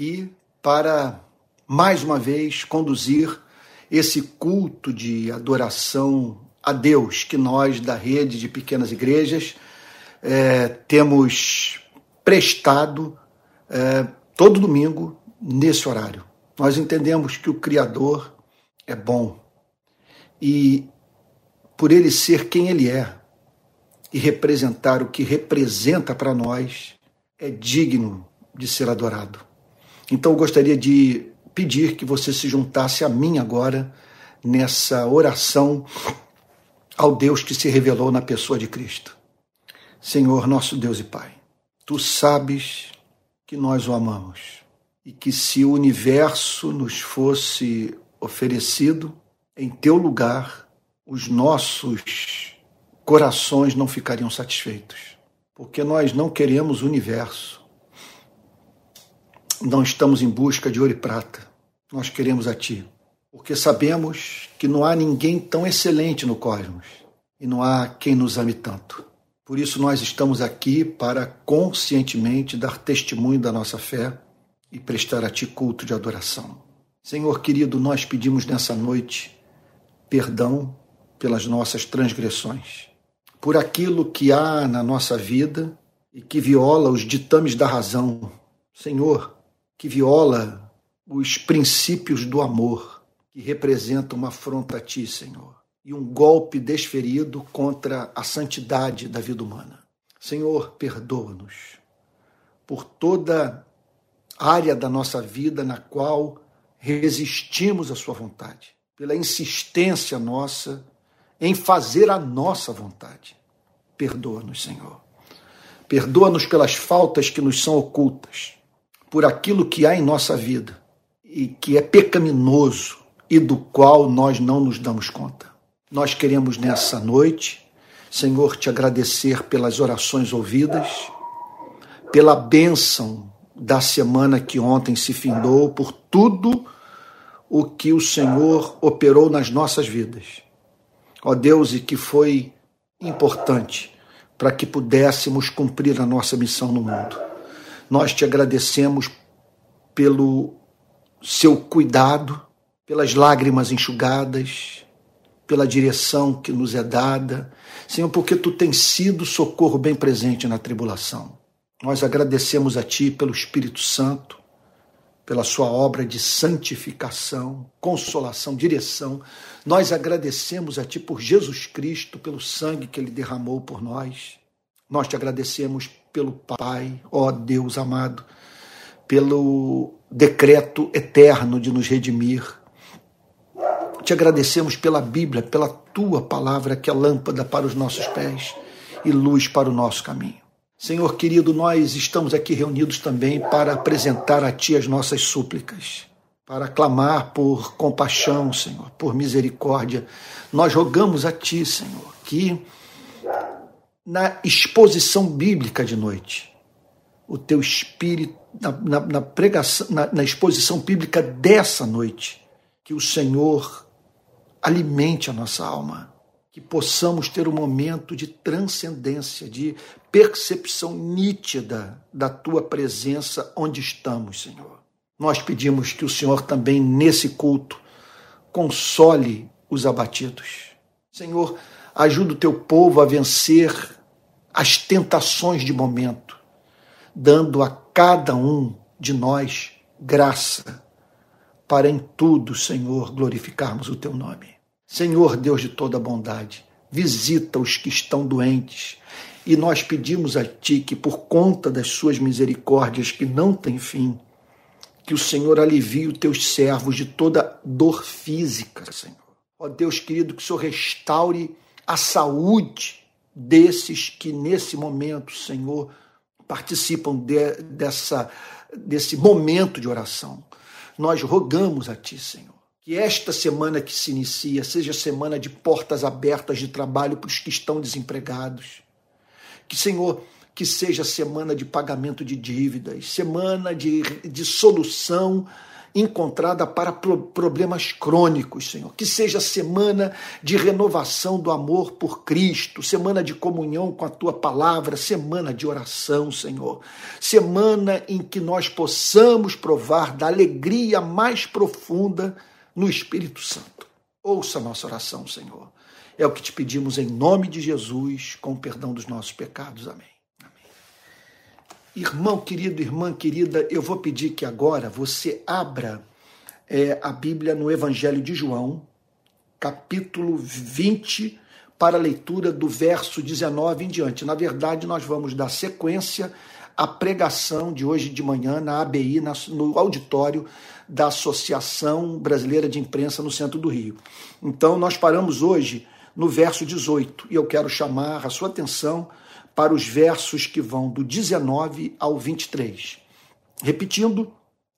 aqui para mais uma vez conduzir esse culto de adoração a Deus que nós da rede de pequenas igrejas é, temos prestado é, todo domingo nesse horário. Nós entendemos que o Criador é bom e por ele ser quem ele é e representar o que representa para nós, é digno de ser adorado. Então eu gostaria de pedir que você se juntasse a mim agora nessa oração ao Deus que se revelou na pessoa de Cristo. Senhor, nosso Deus e Pai, tu sabes que nós o amamos e que se o universo nos fosse oferecido em teu lugar, os nossos corações não ficariam satisfeitos, porque nós não queremos o universo. Não estamos em busca de ouro e prata. Nós queremos a ti, porque sabemos que não há ninguém tão excelente no cosmos e não há quem nos ame tanto. Por isso nós estamos aqui para conscientemente dar testemunho da nossa fé e prestar a ti culto de adoração. Senhor querido, nós pedimos nessa noite perdão pelas nossas transgressões, por aquilo que há na nossa vida e que viola os ditames da razão. Senhor, que viola os princípios do amor, que representa uma afronta a ti, Senhor e um golpe desferido contra a santidade da vida humana. Senhor, perdoa-nos por toda área da nossa vida na qual resistimos à Sua vontade, pela insistência nossa em fazer a nossa vontade. Perdoa-nos, Senhor. Perdoa-nos pelas faltas que nos são ocultas, por aquilo que há em nossa vida e que é pecaminoso e do qual nós não nos damos conta. Nós queremos nessa noite, Senhor, te agradecer pelas orações ouvidas, pela bênção da semana que ontem se findou, por tudo o que o Senhor operou nas nossas vidas. Ó Deus, e que foi importante para que pudéssemos cumprir a nossa missão no mundo. Nós te agradecemos pelo seu cuidado, pelas lágrimas enxugadas, pela direção que nos é dada. Senhor, porque tu tens sido socorro bem presente na tribulação. Nós agradecemos a ti pelo Espírito Santo, pela sua obra de santificação, consolação, direção. Nós agradecemos a ti por Jesus Cristo, pelo sangue que ele derramou por nós. Nós te agradecemos pelo Pai, ó Deus amado, pelo decreto eterno de nos redimir te agradecemos pela Bíblia, pela tua palavra, que é lâmpada para os nossos pés e luz para o nosso caminho. Senhor querido, nós estamos aqui reunidos também para apresentar a Ti as nossas súplicas, para clamar por compaixão, Senhor, por misericórdia. Nós rogamos a Ti, Senhor, que na exposição bíblica de noite, o Teu Espírito, na, na, na pregação, na, na exposição bíblica dessa noite, que o Senhor alimente a nossa alma, que possamos ter um momento de transcendência, de percepção nítida da tua presença onde estamos, Senhor. Nós pedimos que o Senhor também nesse culto console os abatidos. Senhor, ajuda o teu povo a vencer as tentações de momento, dando a cada um de nós graça para em tudo, Senhor, glorificarmos o teu nome. Senhor Deus de toda bondade, visita os que estão doentes e nós pedimos a Ti que, por conta das Suas misericórdias que não têm fim, que o Senhor alivie os teus servos de toda dor física, Senhor. Ó Deus querido, que o Senhor restaure a saúde desses que nesse momento, Senhor, participam de, dessa, desse momento de oração nós rogamos a Ti, Senhor, que esta semana que se inicia seja semana de portas abertas de trabalho para os que estão desempregados. Que, Senhor, que seja semana de pagamento de dívidas, semana de, de solução encontrada para problemas crônicos, Senhor. Que seja semana de renovação do amor por Cristo, semana de comunhão com a tua palavra, semana de oração, Senhor. Semana em que nós possamos provar da alegria mais profunda no Espírito Santo. Ouça a nossa oração, Senhor. É o que te pedimos em nome de Jesus, com o perdão dos nossos pecados. Amém. Irmão querido, irmã querida, eu vou pedir que agora você abra é, a Bíblia no Evangelho de João, capítulo 20, para a leitura do verso 19 em diante. Na verdade, nós vamos dar sequência à pregação de hoje de manhã na ABI, no auditório da Associação Brasileira de Imprensa no centro do Rio. Então, nós paramos hoje no verso 18 e eu quero chamar a sua atenção para os versos que vão do 19 ao 23. Repetindo,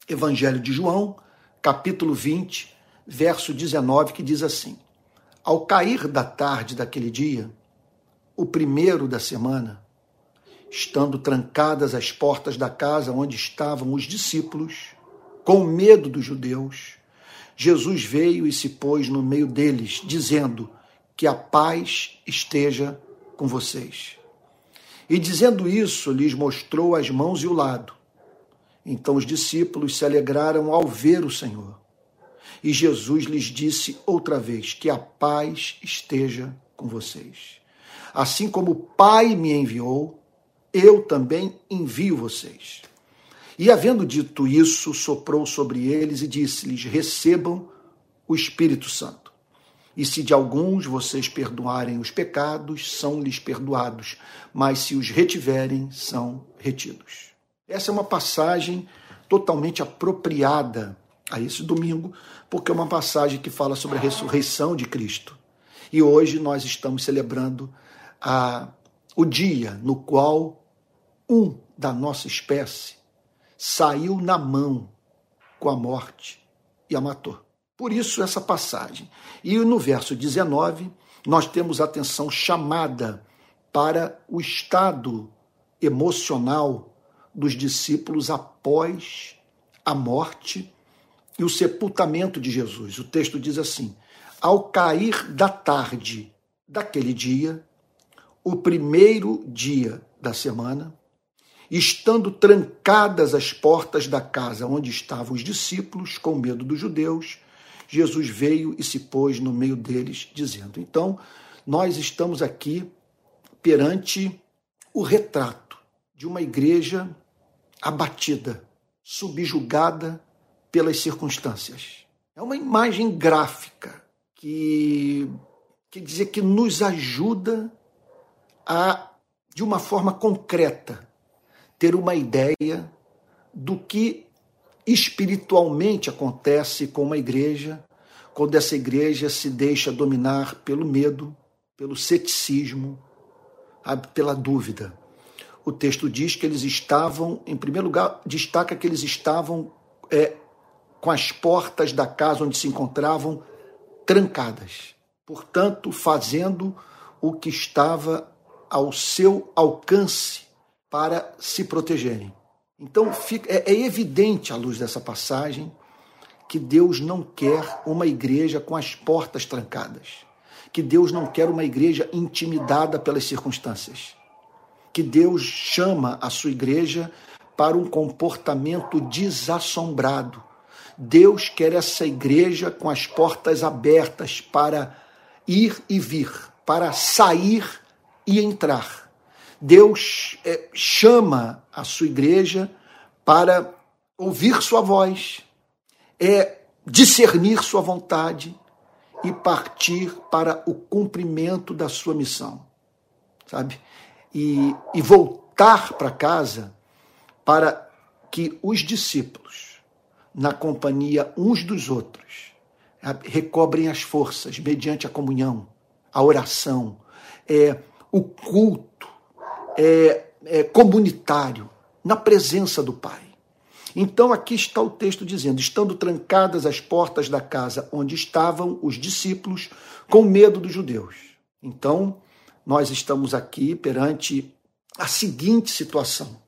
Evangelho de João, capítulo 20, verso 19, que diz assim: Ao cair da tarde daquele dia, o primeiro da semana, estando trancadas as portas da casa onde estavam os discípulos, com medo dos judeus, Jesus veio e se pôs no meio deles, dizendo: Que a paz esteja com vocês. E dizendo isso, lhes mostrou as mãos e o lado. Então os discípulos se alegraram ao ver o Senhor. E Jesus lhes disse outra vez: Que a paz esteja com vocês. Assim como o Pai me enviou, eu também envio vocês. E havendo dito isso, soprou sobre eles e disse-lhes: Recebam o Espírito Santo. E se de alguns vocês perdoarem os pecados, são-lhes perdoados, mas se os retiverem, são retidos. Essa é uma passagem totalmente apropriada a esse domingo, porque é uma passagem que fala sobre a ressurreição de Cristo. E hoje nós estamos celebrando a, o dia no qual um da nossa espécie saiu na mão com a morte e a matou. Por isso, essa passagem. E no verso 19, nós temos atenção chamada para o estado emocional dos discípulos após a morte e o sepultamento de Jesus. O texto diz assim: Ao cair da tarde daquele dia, o primeiro dia da semana, estando trancadas as portas da casa onde estavam os discípulos, com medo dos judeus, Jesus veio e se pôs no meio deles, dizendo: Então, nós estamos aqui perante o retrato de uma igreja abatida, subjugada pelas circunstâncias. É uma imagem gráfica que quer dizer que nos ajuda a, de uma forma concreta, ter uma ideia do que espiritualmente acontece com uma igreja quando essa igreja se deixa dominar pelo medo, pelo ceticismo, pela dúvida. O texto diz que eles estavam, em primeiro lugar, destaca que eles estavam é, com as portas da casa onde se encontravam trancadas, portanto, fazendo o que estava ao seu alcance para se protegerem. Então fica, é, é evidente à luz dessa passagem que Deus não quer uma igreja com as portas trancadas, que Deus não quer uma igreja intimidada pelas circunstâncias, que Deus chama a sua igreja para um comportamento desassombrado. Deus quer essa igreja com as portas abertas para ir e vir, para sair e entrar. Deus é, chama a sua igreja para ouvir sua voz, é discernir sua vontade e partir para o cumprimento da sua missão, sabe? E, e voltar para casa para que os discípulos, na companhia uns dos outros, recobrem as forças mediante a comunhão, a oração, é, o culto, é, é, comunitário, na presença do Pai. Então aqui está o texto dizendo: estando trancadas as portas da casa onde estavam os discípulos, com medo dos judeus. Então, nós estamos aqui perante a seguinte situação: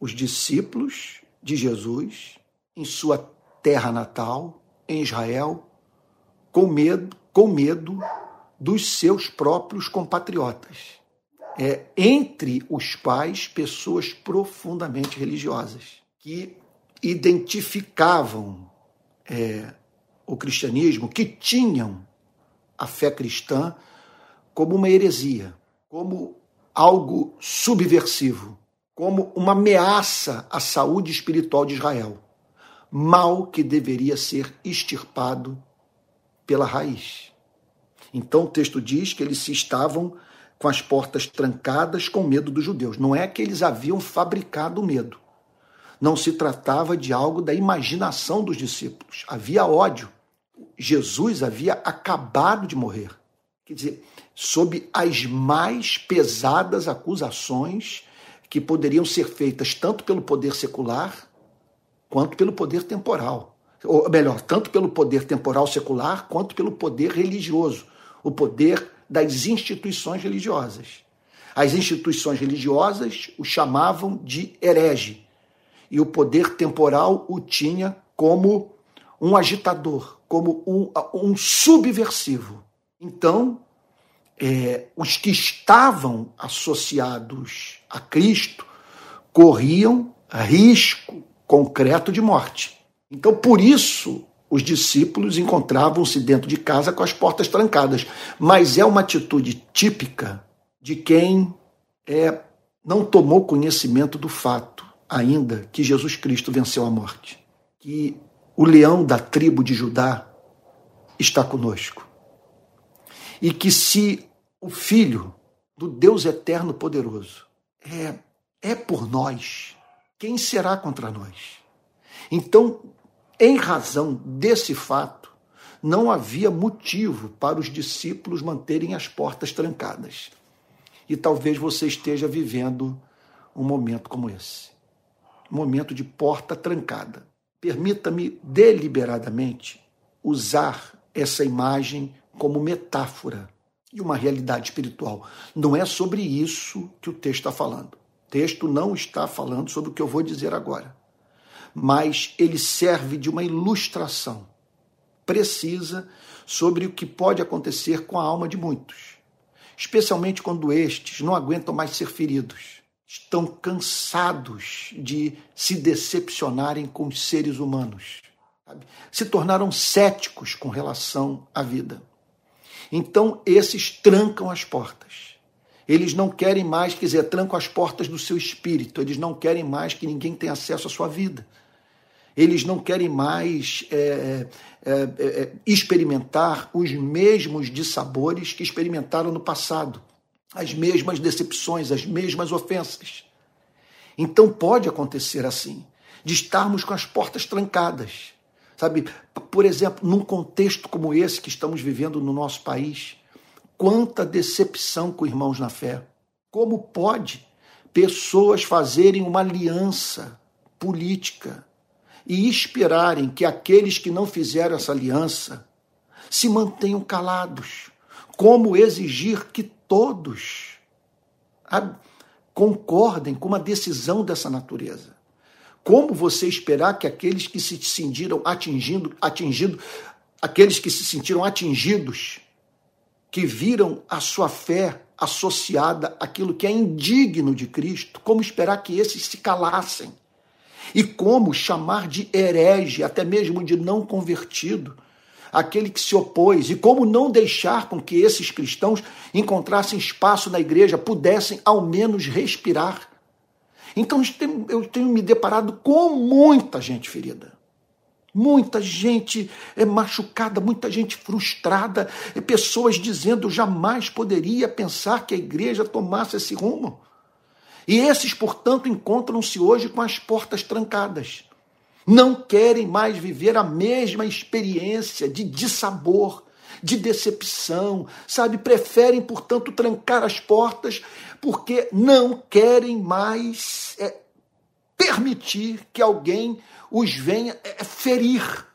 os discípulos de Jesus, em sua terra natal, em Israel, com medo, com medo dos seus próprios compatriotas. É, entre os quais pessoas profundamente religiosas, que identificavam é, o cristianismo, que tinham a fé cristã como uma heresia, como algo subversivo, como uma ameaça à saúde espiritual de Israel, mal que deveria ser extirpado pela raiz. Então o texto diz que eles se estavam com as portas trancadas com medo dos judeus. Não é que eles haviam fabricado medo. Não se tratava de algo da imaginação dos discípulos. Havia ódio. Jesus havia acabado de morrer. Quer dizer, sob as mais pesadas acusações que poderiam ser feitas tanto pelo poder secular quanto pelo poder temporal. Ou melhor, tanto pelo poder temporal secular quanto pelo poder religioso, o poder das instituições religiosas. As instituições religiosas o chamavam de herege, e o poder temporal o tinha como um agitador, como um, um subversivo. Então, é, os que estavam associados a Cristo corriam risco concreto de morte. Então, por isso, os discípulos encontravam-se dentro de casa com as portas trancadas. Mas é uma atitude típica de quem é, não tomou conhecimento do fato ainda que Jesus Cristo venceu a morte. Que o leão da tribo de Judá está conosco. E que se o Filho do Deus Eterno Poderoso é, é por nós, quem será contra nós? Então, em razão desse fato, não havia motivo para os discípulos manterem as portas trancadas. E talvez você esteja vivendo um momento como esse momento de porta trancada. Permita-me deliberadamente usar essa imagem como metáfora e uma realidade espiritual. Não é sobre isso que o texto está falando. O texto não está falando sobre o que eu vou dizer agora mas ele serve de uma ilustração precisa sobre o que pode acontecer com a alma de muitos, especialmente quando estes não aguentam mais ser feridos, estão cansados de se decepcionarem com os seres humanos, sabe? se tornaram céticos com relação à vida. Então, esses trancam as portas. Eles não querem mais, quer dizer, trancam as portas do seu espírito, eles não querem mais que ninguém tenha acesso à sua vida eles não querem mais é, é, é, é, experimentar os mesmos dissabores que experimentaram no passado, as mesmas decepções, as mesmas ofensas. Então pode acontecer assim, de estarmos com as portas trancadas. Sabe, por exemplo, num contexto como esse que estamos vivendo no nosso país, quanta decepção com irmãos na fé. Como pode pessoas fazerem uma aliança política e esperarem que aqueles que não fizeram essa aliança se mantenham calados. Como exigir que todos concordem com uma decisão dessa natureza? Como você esperar que aqueles que se sentiram atingindo, atingido, aqueles que se sentiram atingidos, que viram a sua fé associada àquilo que é indigno de Cristo, como esperar que esses se calassem? E como chamar de herege, até mesmo de não convertido, aquele que se opôs, e como não deixar com que esses cristãos encontrassem espaço na igreja, pudessem ao menos respirar. Então eu tenho me deparado com muita gente ferida. Muita gente é machucada, muita gente frustrada, pessoas dizendo jamais poderia pensar que a igreja tomasse esse rumo. E esses, portanto, encontram-se hoje com as portas trancadas. Não querem mais viver a mesma experiência de dissabor, de decepção, sabe? Preferem, portanto, trancar as portas porque não querem mais é, permitir que alguém os venha é, ferir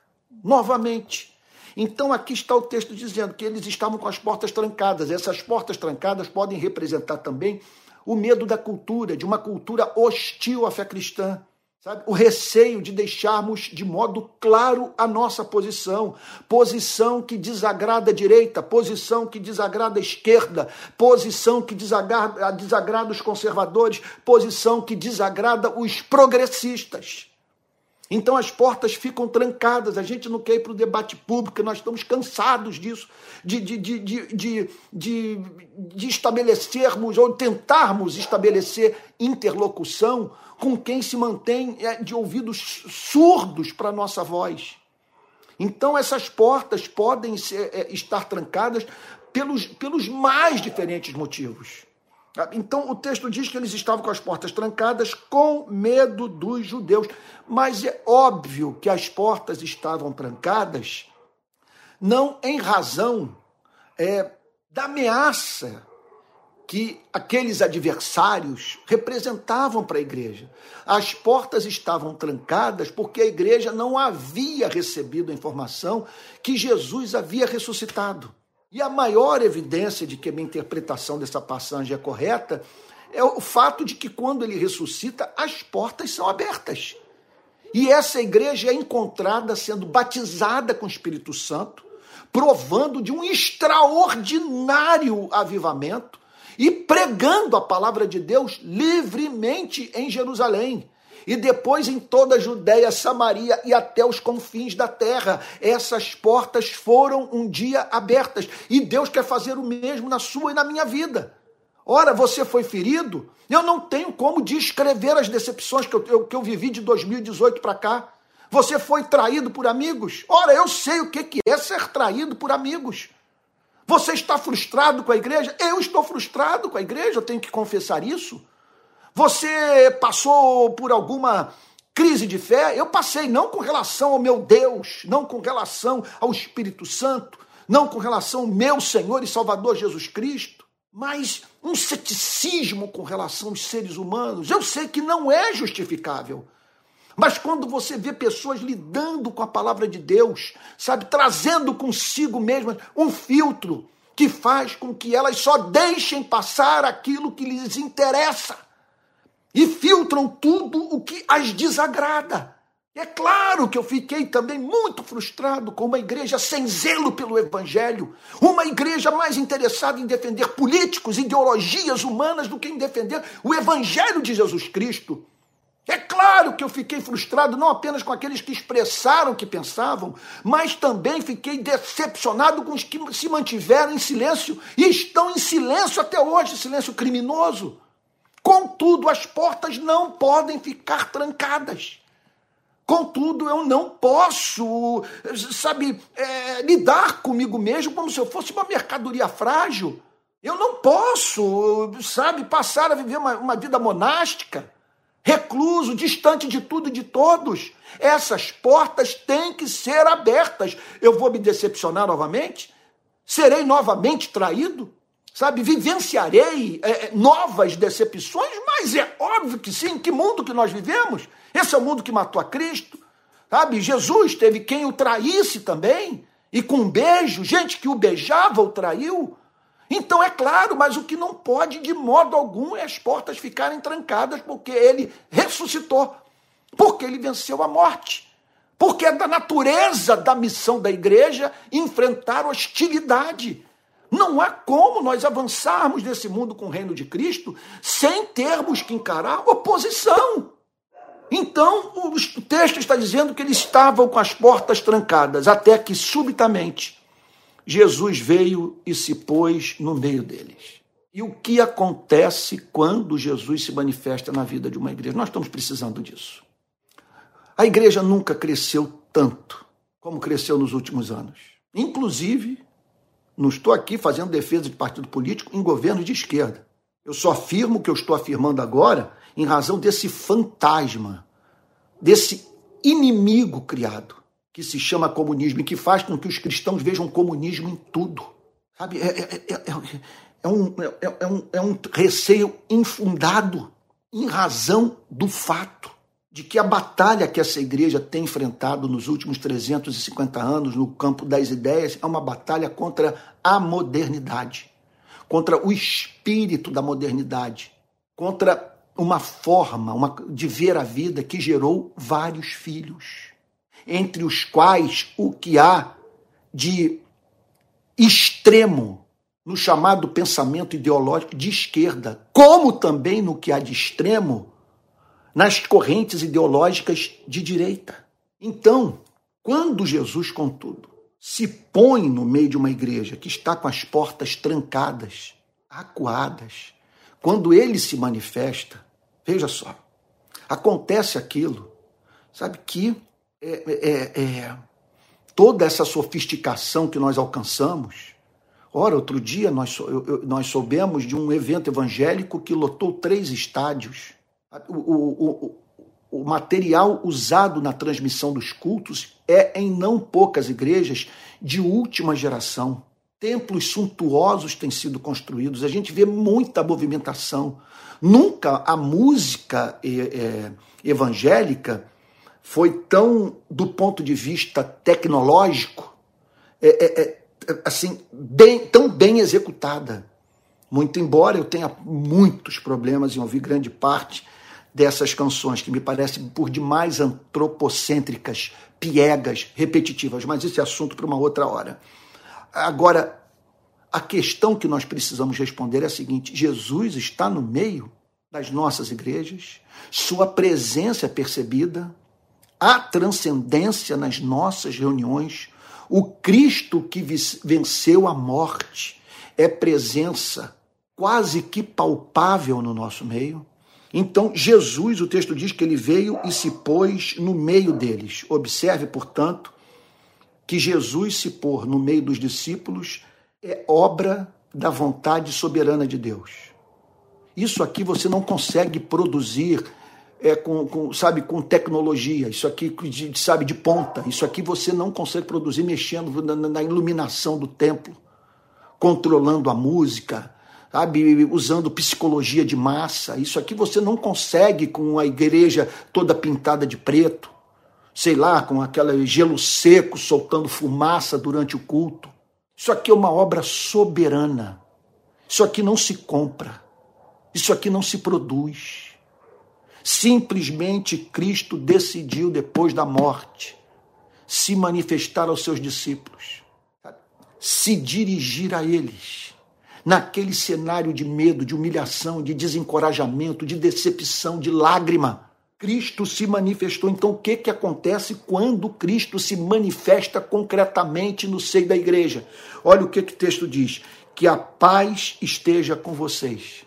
novamente. Então aqui está o texto dizendo que eles estavam com as portas trancadas. Essas portas trancadas podem representar também o medo da cultura, de uma cultura hostil à fé cristã. Sabe? O receio de deixarmos de modo claro a nossa posição. Posição que desagrada a direita, posição que desagrada a esquerda, posição que desagrada, desagrada os conservadores, posição que desagrada os progressistas. Então as portas ficam trancadas, a gente não quer ir para o debate público, nós estamos cansados disso, de, de, de, de, estabelecermos ou tentarmos estabelecer interlocução com quem se mantém é, de ouvidos surdos para a nossa voz. Então, essas portas podem ser, é, estar trancadas pelos, pelos mais diferentes motivos. Então, o texto diz que eles estavam com as portas trancadas com medo dos judeus. Mas é óbvio que as portas estavam trancadas não em razão é, da ameaça que aqueles adversários representavam para a igreja. As portas estavam trancadas porque a igreja não havia recebido a informação que Jesus havia ressuscitado. E a maior evidência de que a minha interpretação dessa passagem é correta é o fato de que quando ele ressuscita, as portas são abertas. E essa igreja é encontrada sendo batizada com o Espírito Santo, provando de um extraordinário avivamento e pregando a palavra de Deus livremente em Jerusalém. E depois em toda a Judéia, Samaria e até os confins da terra. Essas portas foram um dia abertas. E Deus quer fazer o mesmo na sua e na minha vida. Ora, você foi ferido? Eu não tenho como descrever as decepções que eu, que eu vivi de 2018 para cá. Você foi traído por amigos? Ora, eu sei o que é ser traído por amigos. Você está frustrado com a igreja? Eu estou frustrado com a igreja, eu tenho que confessar isso. Você passou por alguma crise de fé? Eu passei, não com relação ao meu Deus, não com relação ao Espírito Santo, não com relação ao meu Senhor e Salvador Jesus Cristo, mas um ceticismo com relação aos seres humanos. Eu sei que não é justificável. Mas quando você vê pessoas lidando com a palavra de Deus, sabe, trazendo consigo mesmo um filtro que faz com que elas só deixem passar aquilo que lhes interessa e filtram tudo o que as desagrada. É claro que eu fiquei também muito frustrado com uma igreja sem zelo pelo evangelho, uma igreja mais interessada em defender políticos, ideologias humanas do que em defender o evangelho de Jesus Cristo. É claro que eu fiquei frustrado não apenas com aqueles que expressaram o que pensavam, mas também fiquei decepcionado com os que se mantiveram em silêncio e estão em silêncio até hoje silêncio criminoso. Contudo, as portas não podem ficar trancadas. Contudo, eu não posso, sabe, é, lidar comigo mesmo como se eu fosse uma mercadoria frágil. Eu não posso, sabe, passar a viver uma, uma vida monástica recluso, distante de tudo e de todos. Essas portas têm que ser abertas. Eu vou me decepcionar novamente? Serei novamente traído? Sabe, vivenciarei é, é novas decepções? Mas é óbvio que sim. Que mundo que nós vivemos? Esse é o mundo que matou a Cristo. Sabe, Jesus teve quem o traísse também. E com um beijo, gente que o beijava o traiu. Então é claro, mas o que não pode de modo algum é as portas ficarem trancadas, porque ele ressuscitou, porque ele venceu a morte, porque é da natureza da missão da igreja enfrentar hostilidade. Não há como nós avançarmos nesse mundo com o reino de Cristo sem termos que encarar oposição. Então, o texto está dizendo que eles estavam com as portas trancadas, até que subitamente Jesus veio e se pôs no meio deles. E o que acontece quando Jesus se manifesta na vida de uma igreja? Nós estamos precisando disso. A igreja nunca cresceu tanto como cresceu nos últimos anos. Inclusive, não estou aqui fazendo defesa de partido político em governo de esquerda. Eu só afirmo o que eu estou afirmando agora em razão desse fantasma, desse inimigo criado que se chama comunismo e que faz com que os cristãos vejam comunismo em tudo. Sabe? É, é, é, é um, é, um, é um receio infundado em razão do fato de que a batalha que essa igreja tem enfrentado nos últimos 350 anos no campo das ideias é uma batalha contra a modernidade, contra o espírito da modernidade, contra uma forma uma, de ver a vida que gerou vários filhos, entre os quais o que há de extremo no chamado pensamento ideológico de esquerda, como também no que há de extremo nas correntes ideológicas de direita. Então, quando Jesus, contudo, se põe no meio de uma igreja que está com as portas trancadas, acuadas, quando ele se manifesta, veja só, acontece aquilo, sabe, que é, é, é, toda essa sofisticação que nós alcançamos. Ora, outro dia nós, nós soubemos de um evento evangélico que lotou três estádios. O, o, o, o material usado na transmissão dos cultos é, em não poucas igrejas, de última geração templos suntuosos têm sido construídos, a gente vê muita movimentação. Nunca a música é, evangélica foi tão, do ponto de vista tecnológico, é, é, assim, bem, tão bem executada. Muito embora eu tenha muitos problemas em ouvir grande parte dessas canções, que me parecem por demais antropocêntricas, piegas, repetitivas, mas esse assunto para uma outra hora. Agora, a questão que nós precisamos responder é a seguinte: Jesus está no meio das nossas igrejas, sua presença é percebida, há transcendência nas nossas reuniões, o Cristo que venceu a morte é presença quase que palpável no nosso meio. Então, Jesus, o texto diz que ele veio e se pôs no meio deles. Observe, portanto, que Jesus se pôr no meio dos discípulos é obra da vontade soberana de Deus. Isso aqui você não consegue produzir é, com, com, sabe, com tecnologia, isso aqui, de, sabe, de ponta. Isso aqui você não consegue produzir mexendo na, na iluminação do templo, controlando a música, sabe, usando psicologia de massa. Isso aqui você não consegue com a igreja toda pintada de preto sei lá, com aquele gelo seco soltando fumaça durante o culto. Isso aqui é uma obra soberana. Isso aqui não se compra. Isso aqui não se produz. Simplesmente Cristo decidiu, depois da morte, se manifestar aos seus discípulos, se dirigir a eles, naquele cenário de medo, de humilhação, de desencorajamento, de decepção, de lágrima Cristo se manifestou. Então, o que, que acontece quando Cristo se manifesta concretamente no seio da igreja? Olha o que, que o texto diz: que a paz esteja com vocês.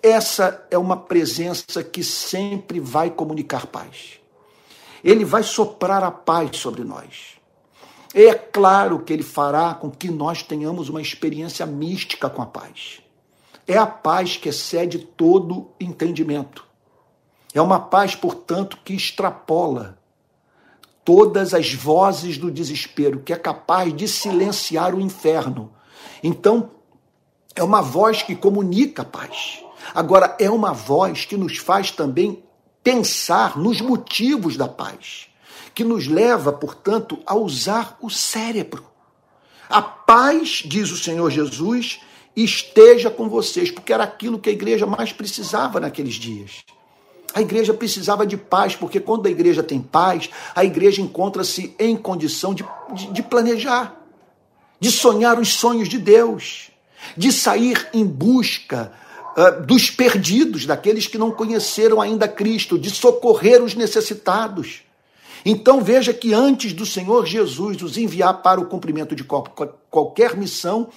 Essa é uma presença que sempre vai comunicar paz. Ele vai soprar a paz sobre nós. É claro que ele fará com que nós tenhamos uma experiência mística com a paz. É a paz que excede todo entendimento. É uma paz, portanto, que extrapola todas as vozes do desespero, que é capaz de silenciar o inferno. Então, é uma voz que comunica a paz. Agora, é uma voz que nos faz também pensar nos motivos da paz, que nos leva, portanto, a usar o cérebro. A paz, diz o Senhor Jesus, esteja com vocês, porque era aquilo que a igreja mais precisava naqueles dias. A igreja precisava de paz, porque quando a igreja tem paz, a igreja encontra-se em condição de, de, de, planejar, de sonhar os sonhos de Deus, de sair em busca uh, dos perdidos, daqueles que não conheceram ainda Cristo, de socorrer os necessitados. Então veja que antes do Senhor Jesus os enviar para o cumprimento de qualquer missão,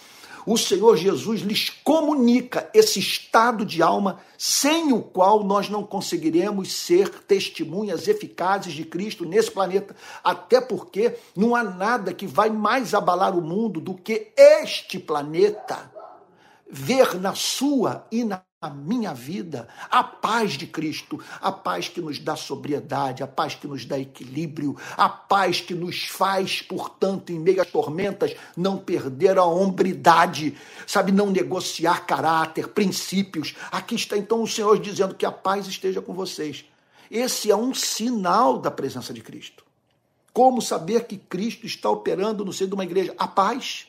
o Senhor Jesus lhes comunica esse estado de alma sem o qual nós não conseguiremos ser testemunhas eficazes de Cristo nesse planeta, até porque não há nada que vai mais abalar o mundo do que este planeta. Ver na sua e na a minha vida, a paz de Cristo, a paz que nos dá sobriedade, a paz que nos dá equilíbrio, a paz que nos faz, portanto, em meio às tormentas, não perder a hombridade, sabe, não negociar caráter, princípios. Aqui está então o Senhor dizendo que a paz esteja com vocês. Esse é um sinal da presença de Cristo. Como saber que Cristo está operando no seio de uma igreja? A paz.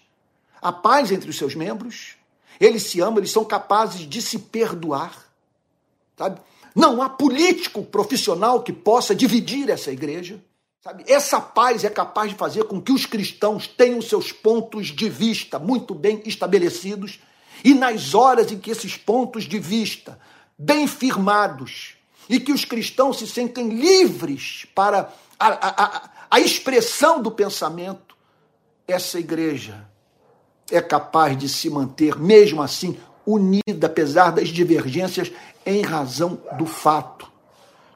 A paz entre os seus membros, eles se amam, eles são capazes de se perdoar. Sabe? Não há político profissional que possa dividir essa igreja. Sabe? Essa paz é capaz de fazer com que os cristãos tenham seus pontos de vista muito bem estabelecidos e nas horas em que esses pontos de vista, bem firmados, e que os cristãos se sentem livres para a, a, a, a expressão do pensamento, essa igreja é capaz de se manter, mesmo assim, unida, apesar das divergências, em razão do fato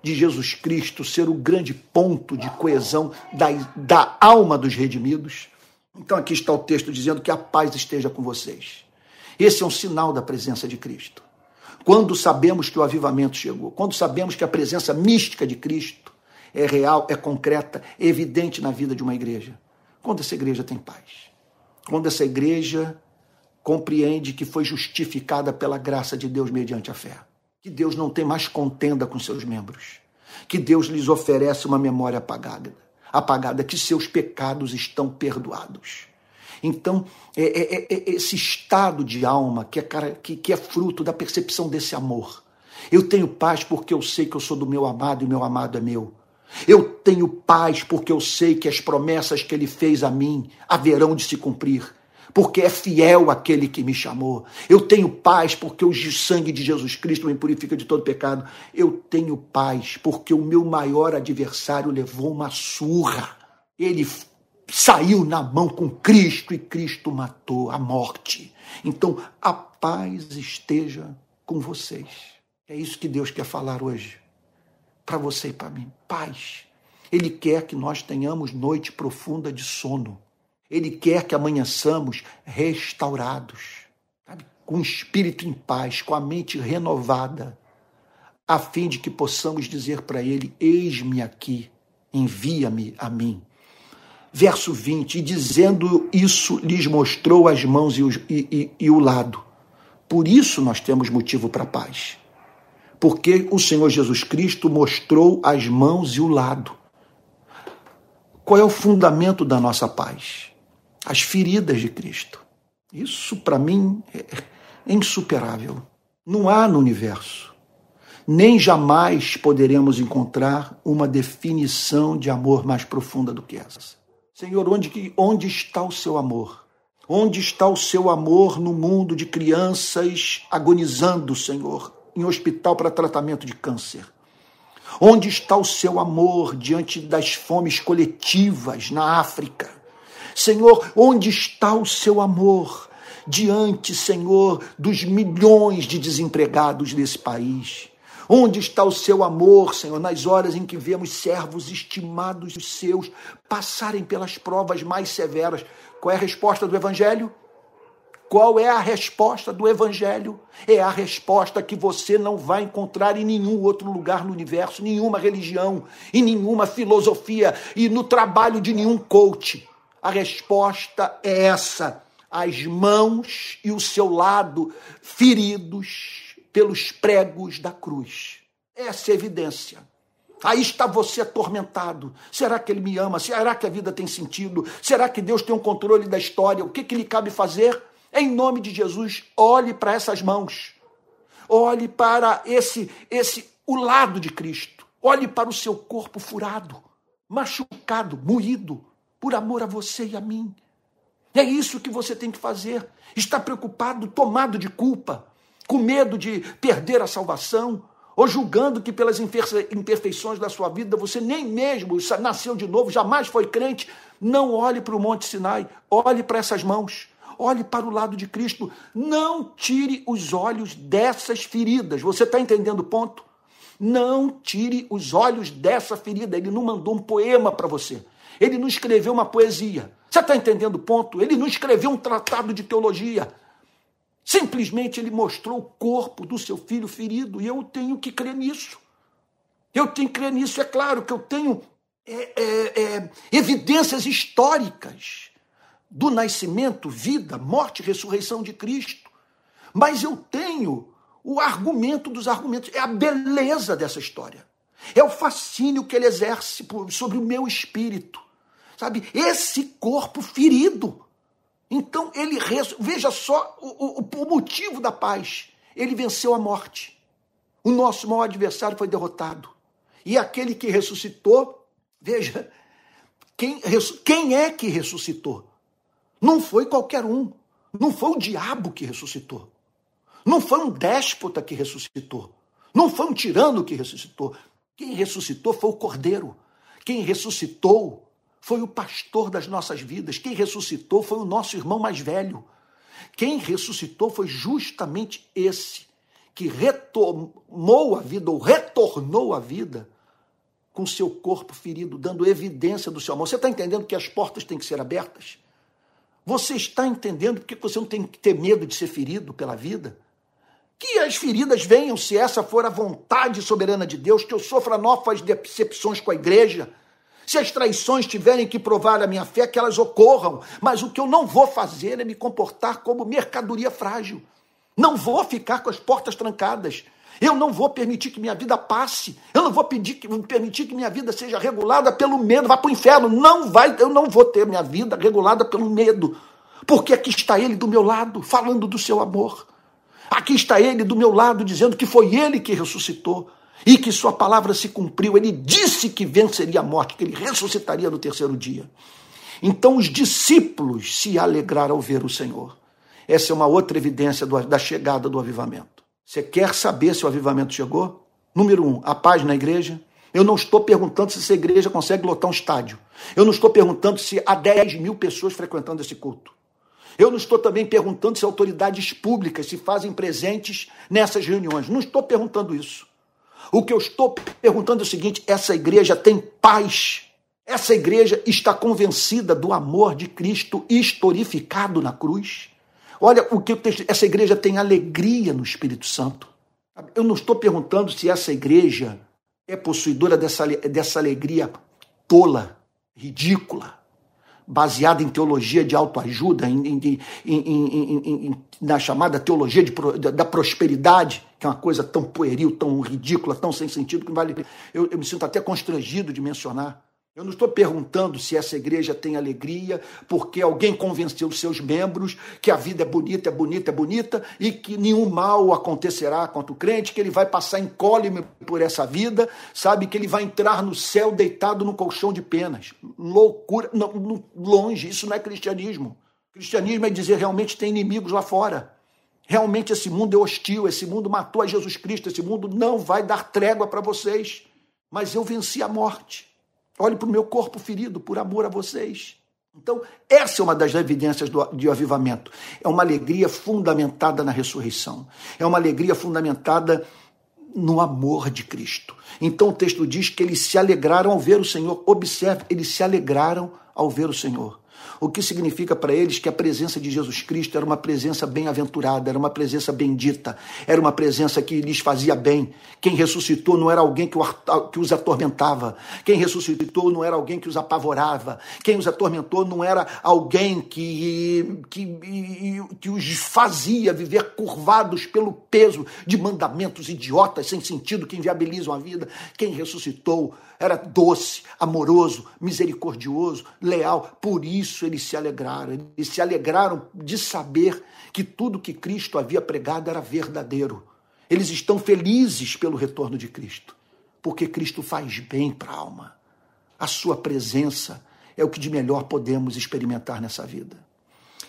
de Jesus Cristo ser o grande ponto de coesão da, da alma dos redimidos. Então, aqui está o texto dizendo que a paz esteja com vocês. Esse é um sinal da presença de Cristo. Quando sabemos que o avivamento chegou, quando sabemos que a presença mística de Cristo é real, é concreta, é evidente na vida de uma igreja. Quando essa igreja tem paz. Quando essa igreja compreende que foi justificada pela graça de Deus mediante a fé. Que Deus não tem mais contenda com seus membros. Que Deus lhes oferece uma memória apagada, apagada, que seus pecados estão perdoados. Então, é, é, é, é esse estado de alma que é, que, que é fruto da percepção desse amor. Eu tenho paz porque eu sei que eu sou do meu amado e meu amado é meu. Eu tenho paz porque eu sei que as promessas que ele fez a mim haverão de se cumprir porque é fiel aquele que me chamou. Eu tenho paz porque o sangue de Jesus Cristo me purifica de todo pecado. Eu tenho paz porque o meu maior adversário levou uma surra. Ele saiu na mão com Cristo e Cristo matou a morte. Então, a paz esteja com vocês. É isso que Deus quer falar hoje. Para você e para mim. Paz. Ele quer que nós tenhamos noite profunda de sono. Ele quer que amanheçamos restaurados, sabe? com o espírito em paz, com a mente renovada, a fim de que possamos dizer para Ele: Eis-me aqui, envia-me a mim. Verso 20: E dizendo isso, lhes mostrou as mãos e e, e, e o lado. Por isso nós temos motivo para paz. Porque o Senhor Jesus Cristo mostrou as mãos e o lado. Qual é o fundamento da nossa paz? as feridas de Cristo. Isso, para mim, é insuperável. Não há no universo, nem jamais poderemos encontrar uma definição de amor mais profunda do que essa. Senhor, onde, onde está o seu amor? Onde está o seu amor no mundo de crianças agonizando, Senhor, em hospital para tratamento de câncer? Onde está o seu amor diante das fomes coletivas na África? Senhor, onde está o seu amor diante, Senhor, dos milhões de desempregados desse país? Onde está o seu amor, Senhor, nas horas em que vemos servos estimados seus passarem pelas provas mais severas? Qual é a resposta do Evangelho? Qual é a resposta do Evangelho? É a resposta que você não vai encontrar em nenhum outro lugar no universo, nenhuma religião, em nenhuma filosofia e no trabalho de nenhum coach. A resposta é essa: as mãos e o seu lado feridos pelos pregos da cruz. Essa é a evidência. Aí está você atormentado. Será que ele me ama? Será que a vida tem sentido? Será que Deus tem um controle da história? O que, que lhe cabe fazer? Em nome de Jesus, olhe para essas mãos. Olhe para esse esse o lado de Cristo. Olhe para o seu corpo furado, machucado, moído, por amor a você e a mim. É isso que você tem que fazer. Está preocupado, tomado de culpa, com medo de perder a salvação, ou julgando que pelas imperfeições da sua vida você nem mesmo nasceu de novo, jamais foi crente. Não olhe para o Monte Sinai, olhe para essas mãos, olhe para o lado de Cristo. Não tire os olhos dessas feridas. Você está entendendo o ponto? Não tire os olhos dessa ferida. Ele não mandou um poema para você. Ele não escreveu uma poesia. Você está entendendo o ponto? Ele não escreveu um tratado de teologia. Simplesmente ele mostrou o corpo do seu filho ferido. E eu tenho que crer nisso. Eu tenho que crer nisso. É claro que eu tenho é, é, é, evidências históricas do nascimento, vida, morte, ressurreição de Cristo. Mas eu tenho o argumento dos argumentos. É a beleza dessa história. É o fascínio que ele exerce sobre o meu espírito sabe? Esse corpo ferido. Então ele veja só o, o, o motivo da paz. Ele venceu a morte. O nosso maior adversário foi derrotado. E aquele que ressuscitou, veja, quem, quem é que ressuscitou? Não foi qualquer um. Não foi o diabo que ressuscitou. Não foi um déspota que ressuscitou. Não foi um tirano que ressuscitou. Quem ressuscitou foi o Cordeiro. Quem ressuscitou foi o pastor das nossas vidas. Quem ressuscitou foi o nosso irmão mais velho. Quem ressuscitou foi justamente esse que retomou a vida ou retornou à vida com seu corpo ferido, dando evidência do seu amor. Você está entendendo que as portas têm que ser abertas? Você está entendendo porque você não tem que ter medo de ser ferido pela vida? Que as feridas venham, se essa for a vontade soberana de Deus, que eu sofra novas decepções com a igreja. Se as traições tiverem que provar a minha fé, que elas ocorram. Mas o que eu não vou fazer é me comportar como mercadoria frágil. Não vou ficar com as portas trancadas. Eu não vou permitir que minha vida passe. Eu não vou pedir que, permitir que minha vida seja regulada pelo medo. Vá para o inferno. Não vai, eu não vou ter minha vida regulada pelo medo. Porque aqui está ele do meu lado, falando do seu amor. Aqui está ele do meu lado, dizendo que foi ele que ressuscitou e que sua palavra se cumpriu. Ele disse que venceria a morte, que ele ressuscitaria no terceiro dia. Então os discípulos se alegraram ao ver o Senhor. Essa é uma outra evidência da chegada do avivamento. Você quer saber se o avivamento chegou? Número um, a paz na igreja. Eu não estou perguntando se essa igreja consegue lotar um estádio. Eu não estou perguntando se há 10 mil pessoas frequentando esse culto. Eu não estou também perguntando se autoridades públicas se fazem presentes nessas reuniões. Não estou perguntando isso. O que eu estou perguntando é o seguinte: essa igreja tem paz. Essa igreja está convencida do amor de Cristo historificado na cruz. Olha o que essa igreja tem alegria no Espírito Santo. Eu não estou perguntando se essa igreja é possuidora dessa, dessa alegria tola, ridícula baseada em teologia de autoajuda, em, em, em, na chamada teologia de, da prosperidade, que é uma coisa tão pueril, tão ridícula, tão sem sentido, que vale. Eu, eu me sinto até constrangido de mencionar. Eu não estou perguntando se essa igreja tem alegria porque alguém convenceu os seus membros que a vida é bonita, é bonita, é bonita e que nenhum mal acontecerá contra o crente, que ele vai passar incólume por essa vida, sabe? Que ele vai entrar no céu deitado no colchão de penas. Loucura, não, não, longe, isso não é cristianismo. Cristianismo é dizer realmente tem inimigos lá fora. Realmente esse mundo é hostil, esse mundo matou a Jesus Cristo, esse mundo não vai dar trégua para vocês. Mas eu venci a morte. Olhe para o meu corpo ferido por amor a vocês. Então, essa é uma das evidências do, de avivamento. É uma alegria fundamentada na ressurreição. É uma alegria fundamentada no amor de Cristo. Então o texto diz que eles se alegraram ao ver o Senhor. Observe, eles se alegraram ao ver o Senhor o que significa para eles que a presença de Jesus Cristo era uma presença bem-aventurada, era uma presença bendita, era uma presença que lhes fazia bem. Quem ressuscitou não era alguém que os atormentava, quem ressuscitou não era alguém que os apavorava, quem os atormentou não era alguém que, que, que os fazia viver curvados pelo peso de mandamentos idiotas, sem sentido, que inviabilizam a vida. Quem ressuscitou era doce, amoroso, misericordioso, leal. Por isso eles se alegraram. Eles se alegraram de saber que tudo que Cristo havia pregado era verdadeiro. Eles estão felizes pelo retorno de Cristo, porque Cristo faz bem para a alma. A sua presença é o que de melhor podemos experimentar nessa vida.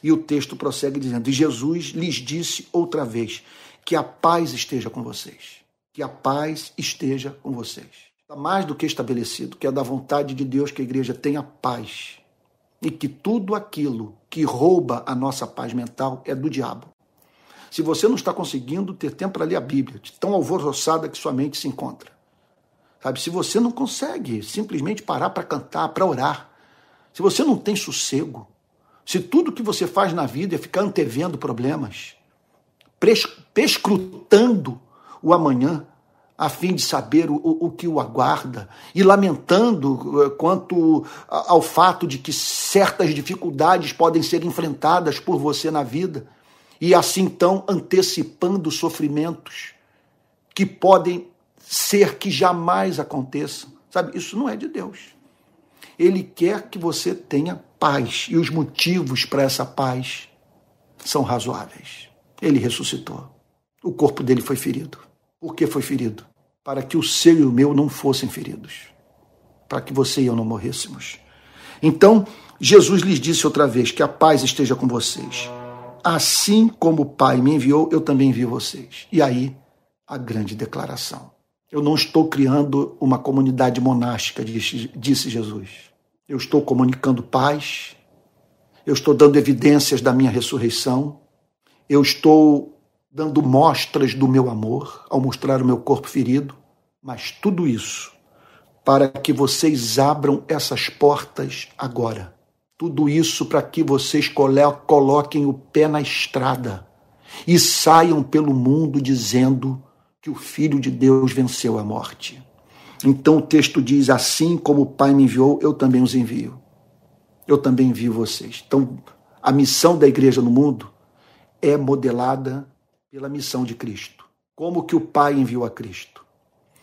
E o texto prossegue dizendo: E Jesus lhes disse outra vez: Que a paz esteja com vocês. Que a paz esteja com vocês. Está mais do que estabelecido, que é da vontade de Deus que a igreja tenha paz e que tudo aquilo que rouba a nossa paz mental é do diabo. Se você não está conseguindo ter tempo para ler a Bíblia, de tão alvoroçada que sua mente se encontra, sabe? Se você não consegue simplesmente parar para cantar, para orar, se você não tem sossego, se tudo que você faz na vida é ficar antevendo problemas, prescrutando o amanhã, a fim de saber o, o que o aguarda, e lamentando eh, quanto ao fato de que certas dificuldades podem ser enfrentadas por você na vida, e assim então antecipando sofrimentos que podem ser que jamais aconteçam. Sabe, isso não é de Deus. Ele quer que você tenha paz, e os motivos para essa paz são razoáveis. Ele ressuscitou. O corpo dele foi ferido Por que foi ferido? Para que o seu e o meu não fossem feridos. Para que você e eu não morrêssemos. Então, Jesus lhes disse outra vez: Que a paz esteja com vocês. Assim como o Pai me enviou, eu também envio vocês. E aí, a grande declaração. Eu não estou criando uma comunidade monástica, disse Jesus. Eu estou comunicando paz, eu estou dando evidências da minha ressurreição, eu estou dando mostras do meu amor ao mostrar o meu corpo ferido, mas tudo isso para que vocês abram essas portas agora. Tudo isso para que vocês coloquem o pé na estrada e saiam pelo mundo dizendo que o Filho de Deus venceu a morte. Então o texto diz: Assim como o Pai me enviou, eu também os envio. Eu também envio vocês. Então, a missão da igreja no mundo é modelada pela missão de Cristo. Como que o Pai enviou a Cristo?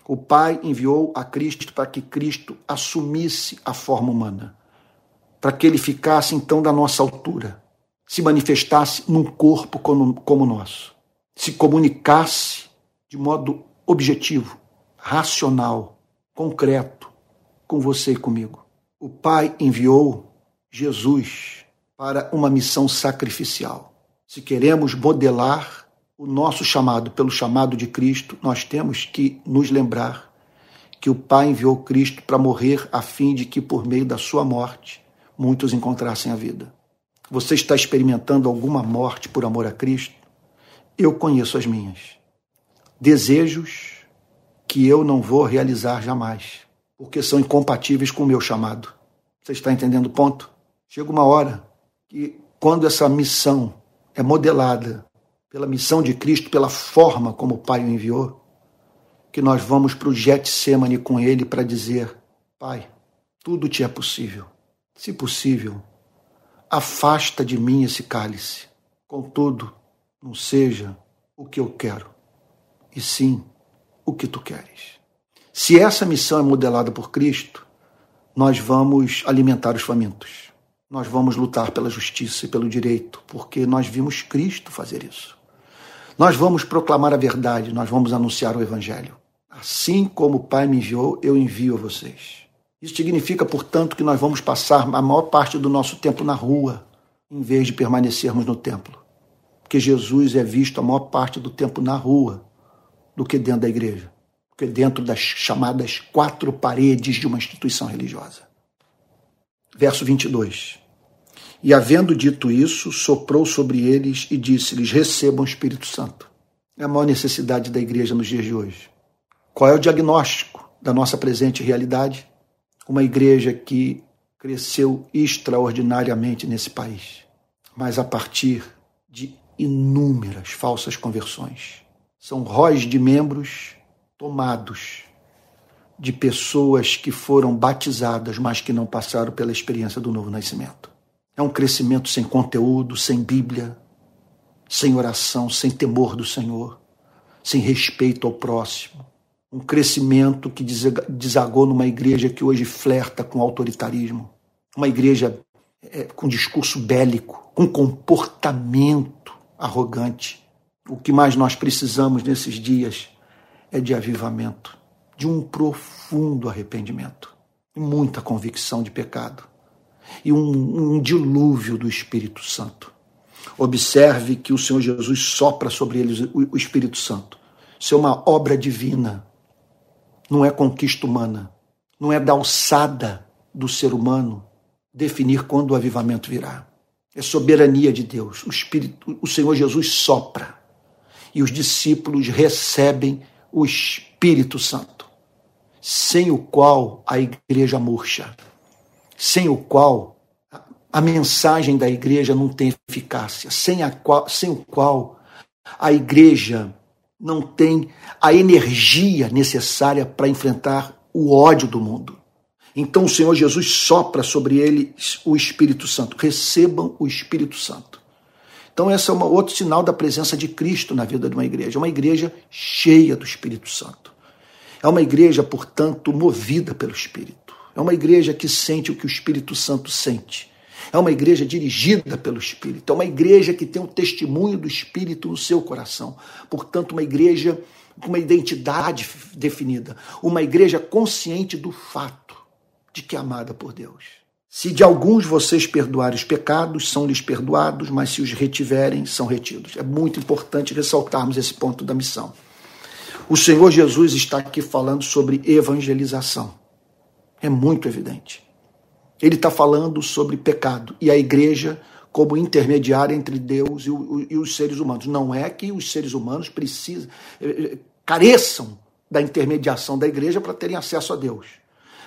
O Pai enviou a Cristo para que Cristo assumisse a forma humana, para que ele ficasse então da nossa altura, se manifestasse num corpo como, como o nosso, se comunicasse de modo objetivo, racional, concreto, com você e comigo. O Pai enviou Jesus para uma missão sacrificial. Se queremos modelar o nosso chamado pelo chamado de Cristo, nós temos que nos lembrar que o Pai enviou Cristo para morrer a fim de que, por meio da sua morte, muitos encontrassem a vida. Você está experimentando alguma morte por amor a Cristo? Eu conheço as minhas desejos que eu não vou realizar jamais, porque são incompatíveis com o meu chamado. Você está entendendo o ponto? Chega uma hora que, quando essa missão é modelada pela missão de Cristo, pela forma como o Pai o enviou, que nós vamos para o Getsemane com ele para dizer: Pai, tudo te é possível. Se possível, afasta de mim esse cálice. Contudo, não seja o que eu quero, e sim o que tu queres. Se essa missão é modelada por Cristo, nós vamos alimentar os famintos. Nós vamos lutar pela justiça e pelo direito, porque nós vimos Cristo fazer isso. Nós vamos proclamar a verdade, nós vamos anunciar o Evangelho. Assim como o Pai me enviou, eu envio a vocês. Isso significa, portanto, que nós vamos passar a maior parte do nosso tempo na rua, em vez de permanecermos no templo. Porque Jesus é visto a maior parte do tempo na rua, do que dentro da igreja, do que dentro das chamadas quatro paredes de uma instituição religiosa. Verso 22. E havendo dito isso, soprou sobre eles e disse-lhes: Recebam o Espírito Santo. É a maior necessidade da igreja nos dias de hoje. Qual é o diagnóstico da nossa presente realidade? Uma igreja que cresceu extraordinariamente nesse país, mas a partir de inúmeras falsas conversões são róis de membros tomados de pessoas que foram batizadas, mas que não passaram pela experiência do novo nascimento. É um crescimento sem conteúdo, sem Bíblia, sem oração, sem temor do Senhor, sem respeito ao próximo. Um crescimento que desagou numa igreja que hoje flerta com autoritarismo. Uma igreja é, com discurso bélico, com comportamento arrogante o que mais nós precisamos nesses dias é de avivamento, de um profundo arrependimento, e muita convicção de pecado e um, um dilúvio do Espírito Santo. Observe que o Senhor Jesus sopra sobre eles o Espírito Santo. Isso é uma obra divina, não é conquista humana, não é da alçada do ser humano definir quando o avivamento virá. É soberania de Deus. O Espírito, o Senhor Jesus sopra e os discípulos recebem o Espírito Santo, sem o qual a igreja murcha, sem o qual a mensagem da igreja não tem eficácia, sem, a qual, sem o qual a igreja não tem a energia necessária para enfrentar o ódio do mundo. Então o Senhor Jesus sopra sobre eles o Espírito Santo. Recebam o Espírito Santo. Então, esse é um outro sinal da presença de Cristo na vida de uma igreja. Uma igreja cheia do Espírito Santo. É uma igreja, portanto, movida pelo Espírito. É uma igreja que sente o que o Espírito Santo sente. É uma igreja dirigida pelo Espírito. É uma igreja que tem o testemunho do Espírito no seu coração. Portanto, uma igreja com uma identidade definida, uma igreja consciente do fato de que é amada por Deus. Se de alguns vocês perdoarem os pecados, são lhes perdoados, mas se os retiverem, são retidos. É muito importante ressaltarmos esse ponto da missão. O Senhor Jesus está aqui falando sobre evangelização. É muito evidente. Ele está falando sobre pecado e a igreja como intermediária entre Deus e, o, e os seres humanos. Não é que os seres humanos precisam, eh, eh, careçam da intermediação da igreja para terem acesso a Deus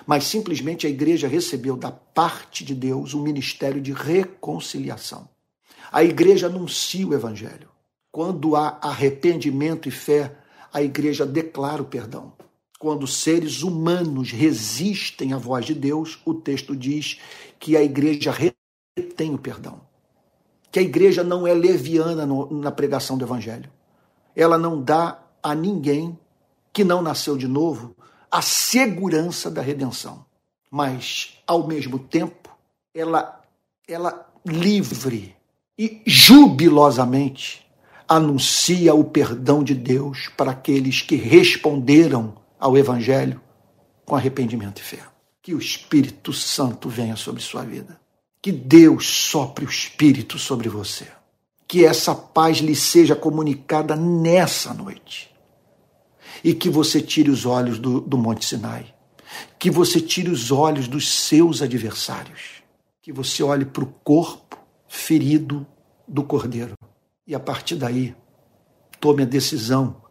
mas simplesmente a igreja recebeu da parte de Deus um ministério de reconciliação. A igreja anuncia o evangelho. Quando há arrependimento e fé, a igreja declara o perdão. Quando seres humanos resistem à voz de Deus, o texto diz que a igreja retém o perdão. Que a igreja não é leviana no, na pregação do evangelho. Ela não dá a ninguém que não nasceu de novo a segurança da redenção, mas ao mesmo tempo ela ela livre e jubilosamente anuncia o perdão de Deus para aqueles que responderam ao evangelho com arrependimento e fé. Que o Espírito Santo venha sobre sua vida. Que Deus sopre o Espírito sobre você. Que essa paz lhe seja comunicada nessa noite e que você tire os olhos do, do Monte Sinai, que você tire os olhos dos seus adversários, que você olhe para o corpo ferido do Cordeiro e a partir daí tome a decisão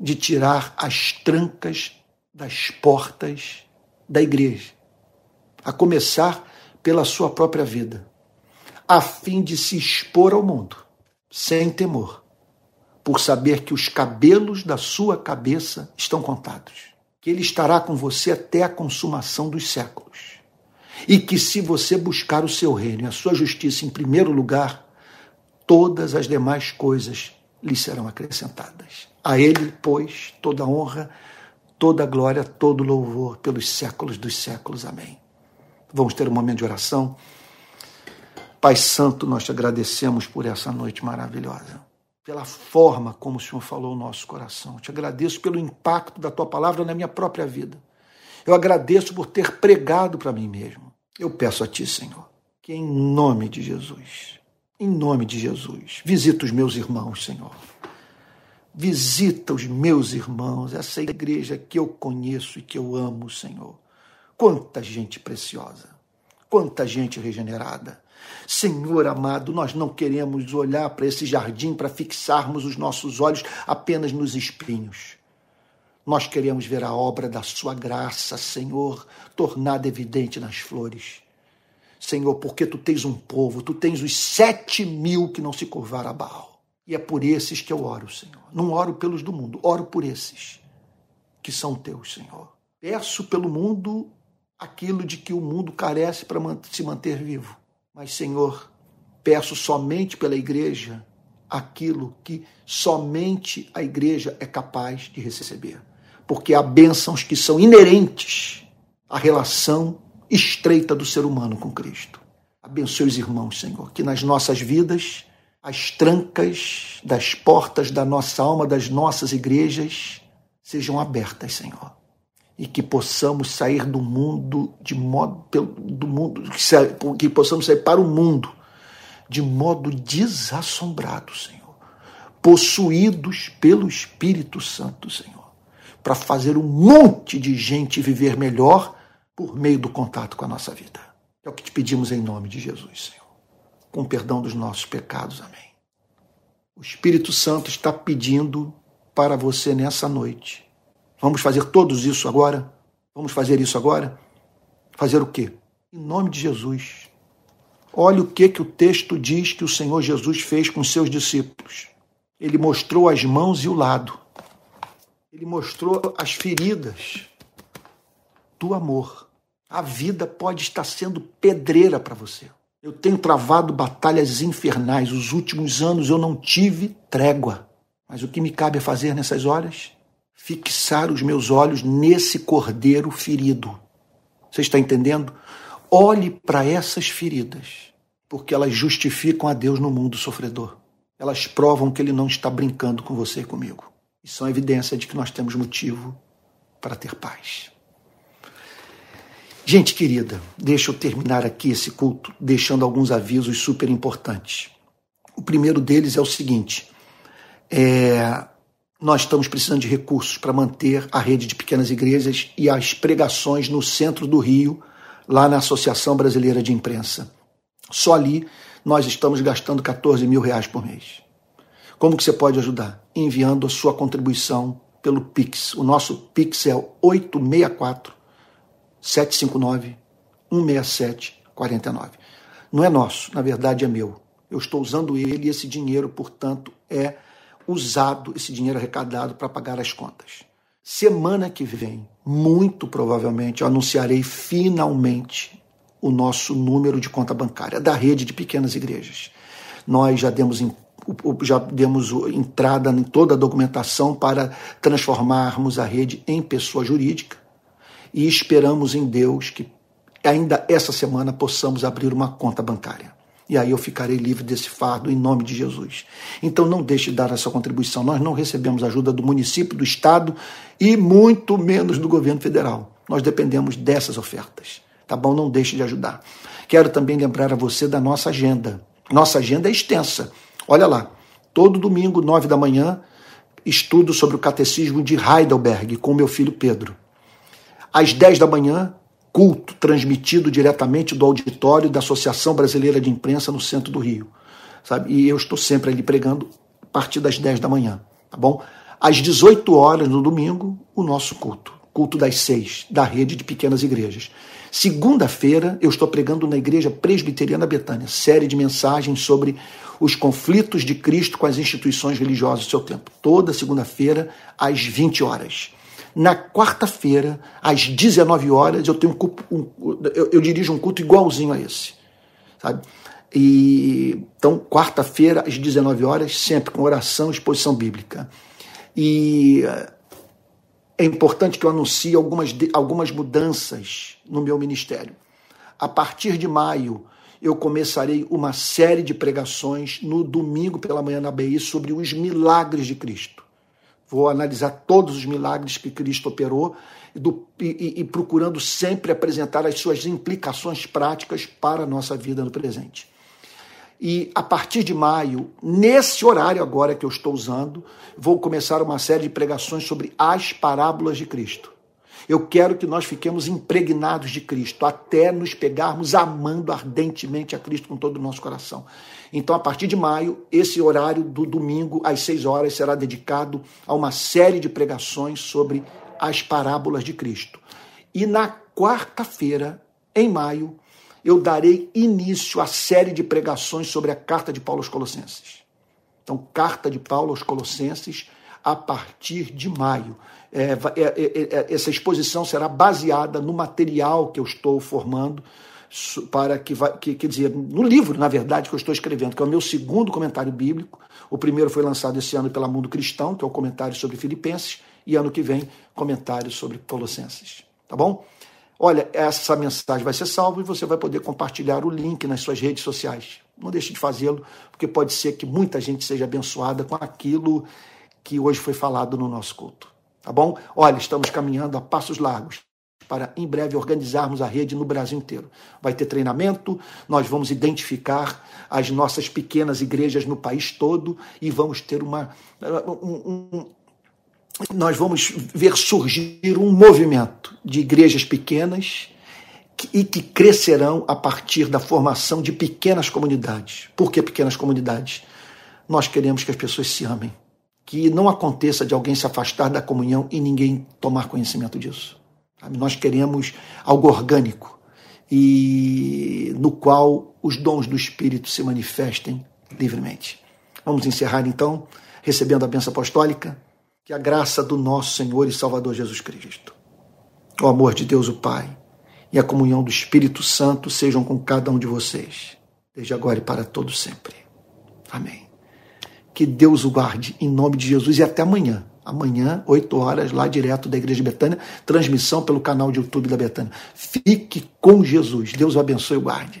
de tirar as trancas das portas da igreja, a começar pela sua própria vida, a fim de se expor ao mundo, sem temor, por saber que os cabelos da sua cabeça estão contados, que ele estará com você até a consumação dos séculos, e que se você buscar o seu reino e a sua justiça em primeiro lugar, todas as demais coisas lhe serão acrescentadas. A ele, pois, toda honra, toda glória, todo louvor pelos séculos dos séculos. Amém. Vamos ter um momento de oração. Pai Santo, nós te agradecemos por essa noite maravilhosa pela forma como o Senhor falou o nosso coração. Te agradeço pelo impacto da tua palavra na minha própria vida. Eu agradeço por ter pregado para mim mesmo. Eu peço a ti, Senhor, que em nome de Jesus, em nome de Jesus, visita os meus irmãos, Senhor. Visita os meus irmãos, essa igreja que eu conheço e que eu amo, Senhor. Quanta gente preciosa, quanta gente regenerada Senhor amado, nós não queremos olhar para esse jardim para fixarmos os nossos olhos apenas nos espinhos. Nós queremos ver a obra da Sua graça, Senhor, tornada evidente nas flores. Senhor, porque tu tens um povo, tu tens os sete mil que não se curvaram a Baal. E é por esses que eu oro, Senhor. Não oro pelos do mundo, oro por esses que são teus, Senhor. Peço pelo mundo aquilo de que o mundo carece para se manter vivo. Mas, Senhor, peço somente pela igreja aquilo que somente a igreja é capaz de receber. Porque há bênçãos que são inerentes à relação estreita do ser humano com Cristo. Abençoe os irmãos, Senhor, que nas nossas vidas as trancas das portas da nossa alma, das nossas igrejas, sejam abertas, Senhor e que possamos sair do mundo de modo do mundo que possamos sair para o mundo de modo desassombrado, Senhor, possuídos pelo Espírito Santo, Senhor, para fazer um monte de gente viver melhor por meio do contato com a nossa vida. É o que te pedimos em nome de Jesus, Senhor. Com perdão dos nossos pecados. Amém. O Espírito Santo está pedindo para você nessa noite Vamos fazer todos isso agora? Vamos fazer isso agora? Fazer o quê? Em nome de Jesus. Olha o que, que o texto diz que o Senhor Jesus fez com seus discípulos. Ele mostrou as mãos e o lado. Ele mostrou as feridas do amor. A vida pode estar sendo pedreira para você. Eu tenho travado batalhas infernais. Os últimos anos eu não tive trégua. Mas o que me cabe a fazer nessas horas? fixar os meus olhos nesse cordeiro ferido. Você está entendendo? Olhe para essas feridas, porque elas justificam a Deus no mundo sofredor. Elas provam que Ele não está brincando com você e comigo. e são evidência de que nós temos motivo para ter paz. Gente querida, deixa eu terminar aqui esse culto deixando alguns avisos super importantes. O primeiro deles é o seguinte: é, nós estamos precisando de recursos para manter a rede de pequenas igrejas e as pregações no centro do Rio, lá na Associação Brasileira de Imprensa. Só ali nós estamos gastando 14 mil reais por mês. Como que você pode ajudar? Enviando a sua contribuição pelo Pix. O nosso Pix é 864 759 167 49. Não é nosso, na verdade é meu. Eu estou usando ele e esse dinheiro, portanto, é usado, esse dinheiro arrecadado para pagar as contas. Semana que vem, muito provavelmente, eu anunciarei finalmente o nosso número de conta bancária da rede de pequenas igrejas. Nós já demos já demos entrada em toda a documentação para transformarmos a rede em pessoa jurídica e esperamos em Deus que ainda essa semana possamos abrir uma conta bancária. E aí eu ficarei livre desse fardo em nome de Jesus. Então não deixe de dar a sua contribuição. Nós não recebemos ajuda do município, do estado e muito menos do governo federal. Nós dependemos dessas ofertas. Tá bom? Não deixe de ajudar. Quero também lembrar a você da nossa agenda. Nossa agenda é extensa. Olha lá, todo domingo, nove da manhã, estudo sobre o catecismo de Heidelberg com meu filho Pedro. Às dez da manhã, culto transmitido diretamente do auditório da Associação Brasileira de Imprensa no centro do Rio. Sabe? E eu estou sempre ali pregando a partir das dez da manhã, tá bom? Às 18 horas no domingo, o nosso culto, culto das seis, da rede de pequenas igrejas. Segunda-feira, eu estou pregando na Igreja Presbiteriana Betânia, série de mensagens sobre os conflitos de Cristo com as instituições religiosas do seu tempo. Toda segunda-feira, às 20 horas. Na quarta-feira, às 19 horas, eu tenho um, um eu, eu, dirijo um culto igualzinho a esse. Sabe? E, então, quarta-feira, às 19 horas, sempre com oração exposição bíblica. E é importante que eu anuncie algumas, algumas mudanças no meu ministério. A partir de maio, eu começarei uma série de pregações no domingo pela manhã na BI sobre os milagres de Cristo. Vou analisar todos os milagres que Cristo operou do, e, e, procurando sempre apresentar as suas implicações práticas para a nossa vida no presente. E a partir de maio, nesse horário agora que eu estou usando, vou começar uma série de pregações sobre as parábolas de Cristo. Eu quero que nós fiquemos impregnados de Cristo, até nos pegarmos amando ardentemente a Cristo com todo o nosso coração. Então, a partir de maio, esse horário do domingo, às seis horas, será dedicado a uma série de pregações sobre as parábolas de Cristo. E na quarta-feira, em maio, eu darei início à série de pregações sobre a carta de Paulo aos Colossenses. Então, carta de Paulo aos Colossenses, a partir de maio. É, é, é, é, essa exposição será baseada no material que eu estou formando para que, vai, que quer dizer, no livro, na verdade, que eu estou escrevendo, que é o meu segundo comentário bíblico. O primeiro foi lançado esse ano pela Mundo Cristão, que é o comentário sobre Filipenses, e ano que vem, comentário sobre Colossenses. Tá bom? Olha, essa mensagem vai ser salva e você vai poder compartilhar o link nas suas redes sociais. Não deixe de fazê-lo, porque pode ser que muita gente seja abençoada com aquilo que hoje foi falado no nosso culto. Tá bom? Olha, estamos caminhando a passos largos para em breve organizarmos a rede no Brasil inteiro. Vai ter treinamento, nós vamos identificar as nossas pequenas igrejas no país todo e vamos ter uma. Um, um, nós vamos ver surgir um movimento de igrejas pequenas e que crescerão a partir da formação de pequenas comunidades. Por que pequenas comunidades? Nós queremos que as pessoas se amem que não aconteça de alguém se afastar da comunhão e ninguém tomar conhecimento disso. Nós queremos algo orgânico e no qual os dons do Espírito se manifestem livremente. Vamos encerrar então recebendo a benção apostólica, que a graça do nosso Senhor e Salvador Jesus Cristo, o amor de Deus o Pai e a comunhão do Espírito Santo sejam com cada um de vocês, desde agora e para todo sempre. Amém. Que Deus o guarde em nome de Jesus e até amanhã. Amanhã, 8 horas, lá direto da Igreja de Betânia, transmissão pelo canal de YouTube da Betânia. Fique com Jesus. Deus o abençoe e guarde.